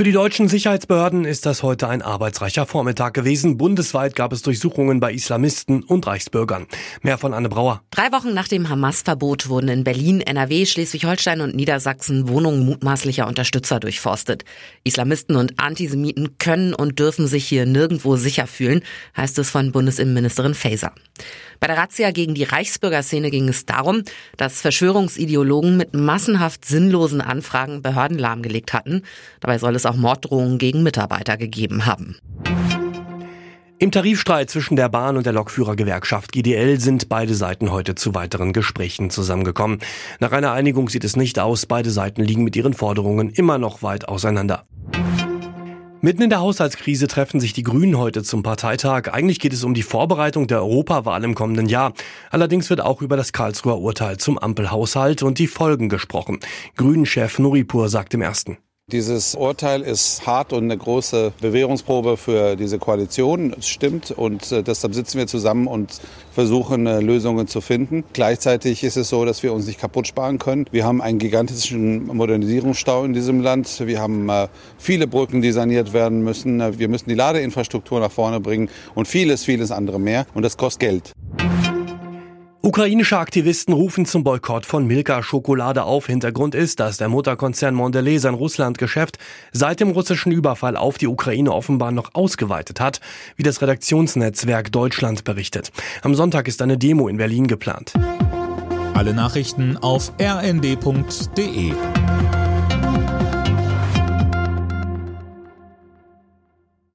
Für die deutschen Sicherheitsbehörden ist das heute ein arbeitsreicher Vormittag gewesen. Bundesweit gab es Durchsuchungen bei Islamisten und Reichsbürgern. Mehr von Anne Brauer. Drei Wochen nach dem Hamas-Verbot wurden in Berlin, NRW, Schleswig-Holstein und Niedersachsen Wohnungen mutmaßlicher Unterstützer durchforstet. Islamisten und Antisemiten können und dürfen sich hier nirgendwo sicher fühlen, heißt es von Bundesinnenministerin Faeser. Bei der Razzia gegen die Reichsbürgerszene ging es darum, dass Verschwörungsideologen mit massenhaft sinnlosen Anfragen Behörden lahmgelegt hatten. Dabei soll es auch Morddrohungen gegen Mitarbeiter gegeben haben. Im Tarifstreit zwischen der Bahn und der Lokführergewerkschaft GDL sind beide Seiten heute zu weiteren Gesprächen zusammengekommen. Nach einer Einigung sieht es nicht aus, beide Seiten liegen mit ihren Forderungen immer noch weit auseinander. Mitten in der Haushaltskrise treffen sich die Grünen heute zum Parteitag. Eigentlich geht es um die Vorbereitung der Europawahl im kommenden Jahr. Allerdings wird auch über das Karlsruher Urteil zum Ampelhaushalt und die Folgen gesprochen. Grünen-Chef Nuripur sagt im ersten. Dieses Urteil ist hart und eine große Bewährungsprobe für diese Koalition. Es stimmt und äh, deshalb sitzen wir zusammen und versuchen äh, Lösungen zu finden. Gleichzeitig ist es so, dass wir uns nicht kaputt sparen können. Wir haben einen gigantischen Modernisierungsstau in diesem Land. Wir haben äh, viele Brücken, die saniert werden müssen. Wir müssen die Ladeinfrastruktur nach vorne bringen und vieles, vieles andere mehr. Und das kostet Geld. Ukrainische Aktivisten rufen zum Boykott von Milka-Schokolade auf. Hintergrund ist, dass der Mutterkonzern Mondelez sein Russlandgeschäft seit dem russischen Überfall auf die Ukraine offenbar noch ausgeweitet hat, wie das Redaktionsnetzwerk Deutschland berichtet. Am Sonntag ist eine Demo in Berlin geplant. Alle Nachrichten auf rnd.de